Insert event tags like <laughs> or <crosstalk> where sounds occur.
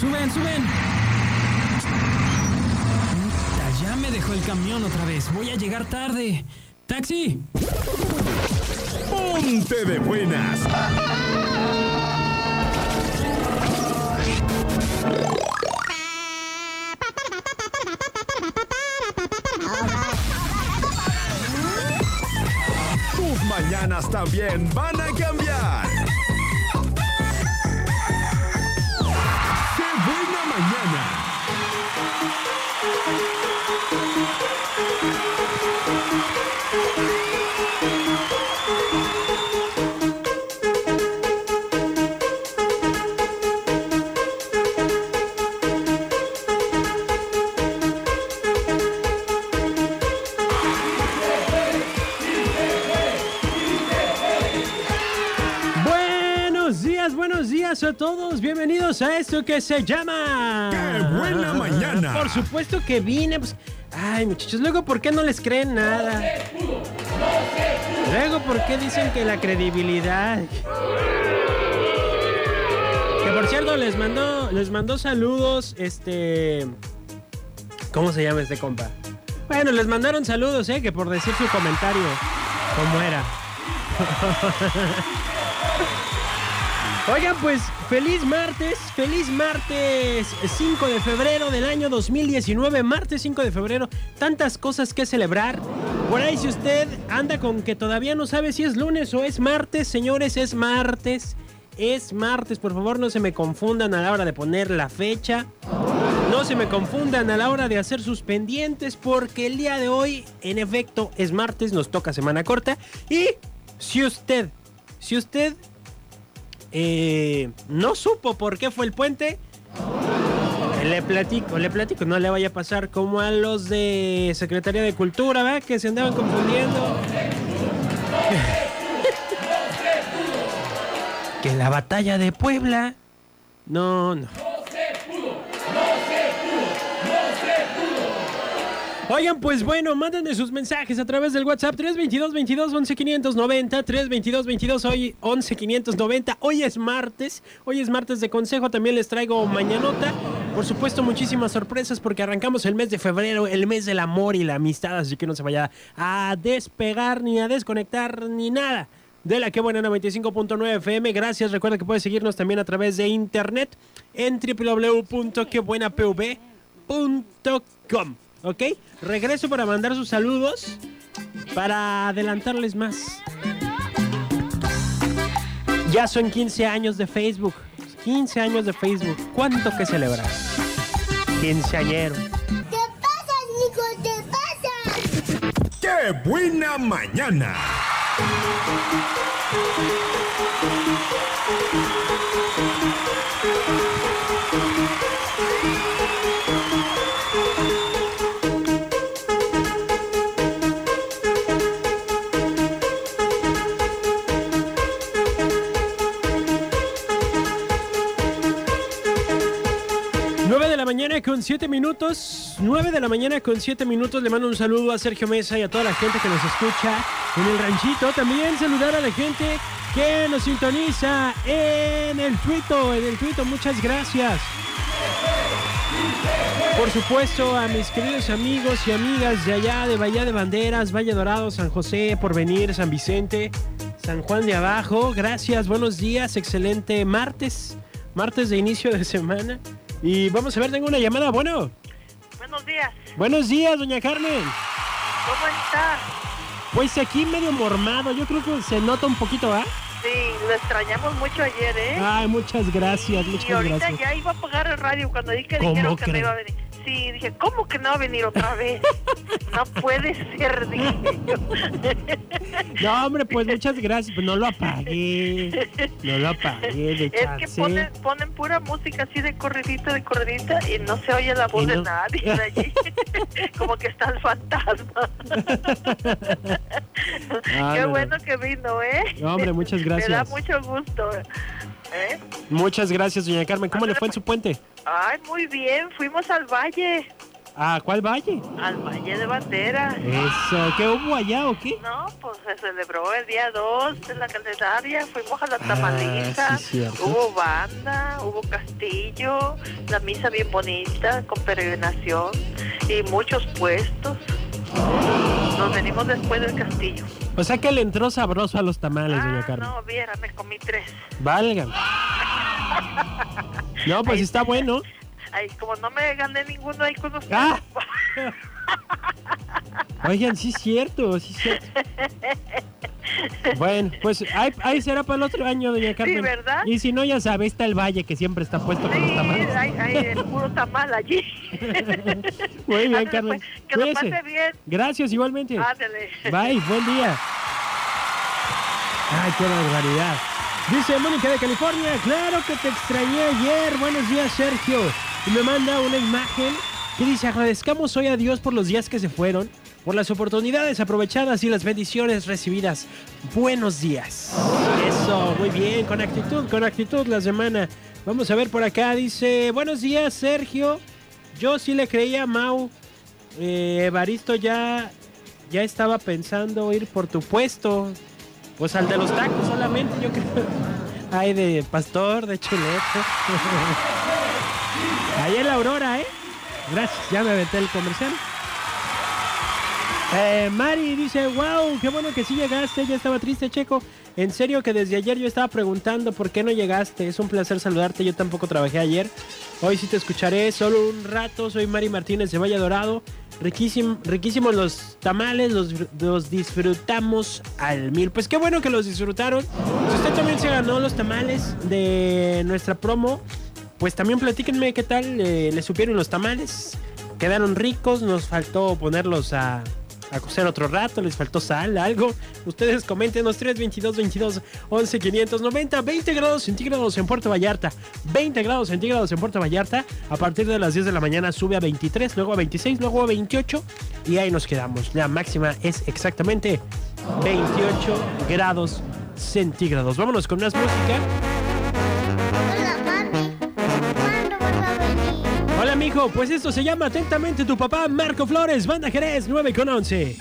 Suben, suben. Puta, Ya me dejó el camión otra vez. Voy a llegar tarde. ¡Taxi! Ponte de buenas. Tus mañanas también van a días a todos. Bienvenidos a esto que se llama. ¡Qué buena mañana! Por supuesto que vine. Pues... Ay, muchachos, luego, ¿por qué no les creen nada? Luego, ¿por qué dicen que la credibilidad? Que por cierto, les mandó, les mandó saludos, este. ¿Cómo se llama este compa? Bueno, les mandaron saludos, ¿eh? Que por decir su comentario. ¿Cómo era? <laughs> Oigan, pues feliz martes, feliz martes 5 de febrero del año 2019, martes 5 de febrero, tantas cosas que celebrar. Por ahí si usted anda con que todavía no sabe si es lunes o es martes, señores, es martes. Es martes, por favor no se me confundan a la hora de poner la fecha. No se me confundan a la hora de hacer sus pendientes porque el día de hoy, en efecto, es martes, nos toca semana corta. Y si usted, si usted eh, no supo por qué fue el puente. Le platico, le platico, no le vaya a pasar como a los de Secretaría de Cultura, ¿verdad? Que se andaban confundiendo. <laughs> que la batalla de Puebla. No, no. Oigan, pues bueno, mándenme sus mensajes a través del WhatsApp 322 22 11 590 322 22 hoy 11 590. Hoy es martes, hoy es martes de consejo, también les traigo mañanota. Por supuesto, muchísimas sorpresas porque arrancamos el mes de febrero, el mes del amor y la amistad, así que no se vaya a despegar ni a desconectar ni nada de la que buena 95.9 FM. Gracias. Recuerda que puedes seguirnos también a través de internet en www.quebuenapv.com. ¿Ok? Regreso para mandar sus saludos para adelantarles más. Ya son 15 años de Facebook. 15 años de Facebook. ¿Cuánto que celebrar? Quinceañero. ¿Qué pasa, Nico? ¿Qué pasa? ¡Qué buena mañana! Mañana con 7 minutos. 9 de la mañana con 7 minutos. Le mando un saludo a Sergio Mesa y a toda la gente que nos escucha en el ranchito. También saludar a la gente que nos sintoniza en el Twitter. En el Twitter, muchas gracias. Por supuesto, a mis queridos amigos y amigas de allá, de Bahía de Banderas, Valle Dorado, San José, Porvenir, San Vicente, San Juan de Abajo. Gracias, buenos días, excelente martes, martes de inicio de semana. Y vamos a ver, tengo una llamada, bueno. Buenos días, Buenos días, doña Carmen. ¿cómo está? Pues aquí medio mormado, yo creo que se nota un poquito, ¿ah? Sí, lo extrañamos mucho ayer, ¿eh? Ay, muchas gracias, y muchas ahorita gracias. ya iba a apagar el radio cuando dije que ¿Cómo dijeron que no iba a venir. Sí, dije, ¿cómo que no va a venir otra vez? no puede ser, dije yo. No, hombre, pues muchas gracias, pues no lo apagué. No lo apagué, de Es que ponen, ponen pura música así de corridita, de corridita, y no se oye la voz de nadie de allí. <laughs> Como que está el fantasma. Ah, Qué no, no. bueno que vino, ¿eh? No, hombre, muchas Me da gracias. mucho gusto. ¿eh? Muchas gracias, doña Carmen. ¿Cómo le fue en su puente? Ay, muy bien, fuimos al valle, ¿A cuál valle? al valle de Banderas. Eso, ¿qué hubo allá o qué? No, pues se celebró el día 2 de la Candelaria, fuimos a la Ah, tamaliza, sí, hubo banda, hubo castillo, la misa bien bonita, con peregrinación y muchos puestos. Nos venimos después del castillo. O sea que le entró sabroso a los tamales, doña Ah, Carmen. no, viera, me comí tres. Válgame. <laughs> No, pues Ahí está sí. bueno. Ay, como no me gané ninguno ahí con ustedes. Ah. <laughs> Oigan, sí es cierto, sí es cierto. Bueno, pues ahí, ahí será para el otro año, doña Carmen. ¿verdad? Y si no, ya sabe, está el valle que siempre está puesto con los Sí, tamales. hay, hay el <laughs> puro tamal allí. Muy bien, Ándale, Carmen. pues, que lo pase bien. Gracias, igualmente. Ándale. Bye, buen día. Ay, qué barbaridad. Dice Mónica de California, claro que te extrañé ayer. Buenos días, Sergio. Y me manda una imagen que dice, agradezcamos hoy a Dios por los días que se fueron, por las oportunidades aprovechadas y las bendiciones recibidas. Buenos días. Eso, muy bien, con actitud, con actitud la semana. Vamos a ver por acá, dice, buenos días, Sergio. Yo sí le creía a Mau. Eh, Evaristo ya, ya estaba pensando ir por tu puesto. Pues al de los tacos solamente, yo creo. <laughs> Ay, de pastor, de chulete. <laughs> Ahí en la Aurora, ¿eh? Gracias, ya me aventé el comercial. Eh, Mari dice, wow, qué bueno que sí llegaste, ya estaba triste, Checo. En serio que desde ayer yo estaba preguntando por qué no llegaste. Es un placer saludarte, yo tampoco trabajé ayer. Hoy sí te escucharé solo un rato. Soy Mari Martínez de Valle Dorado. Riquísimo, riquísimos los tamales, los, disfrutamos al mil. Pues qué bueno que los disfrutaron. Si usted también se ganó los tamales de nuestra promo, pues también platíquenme qué tal eh, le supieron los tamales. Quedaron ricos, nos faltó ponerlos a, a cocer otro rato, les faltó sal, algo. Ustedes coméntenos 322 22 11 590, 20 grados centígrados en Puerto Vallarta, 20 grados centígrados en Puerto Vallarta. A partir de las 10 de la mañana sube a 23, luego a 26, luego a 28 y ahí nos quedamos. La máxima es exactamente 28 grados centígrados. Vámonos con más música. Mijo. Pues esto se llama atentamente tu papá, Marco Flores, Banda Jerez 9 con 11.